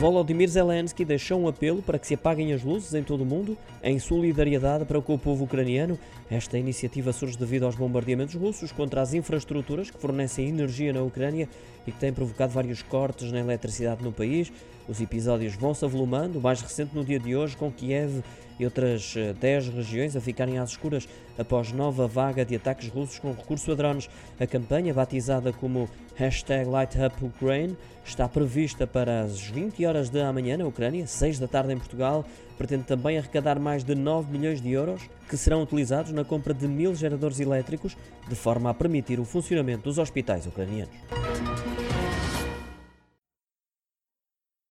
Volodymyr Zelensky deixou um apelo para que se apaguem as luzes em todo o mundo, em solidariedade para com o povo ucraniano. Esta iniciativa surge devido aos bombardeamentos russos contra as infraestruturas que fornecem energia na Ucrânia e que têm provocado vários cortes na eletricidade no país. Os episódios vão se avolumando, o mais recente no dia de hoje, com Kiev e outras 10 eh, regiões a ficarem às escuras após nova vaga de ataques russos com recurso a drones. A campanha, batizada como Hashtag LightUpUkraine, está prevista para as 20 horas da manhã na Ucrânia, 6 da tarde em Portugal. Pretende também arrecadar mais de 9 milhões de euros que serão utilizados na compra de mil geradores elétricos, de forma a permitir o funcionamento dos hospitais ucranianos.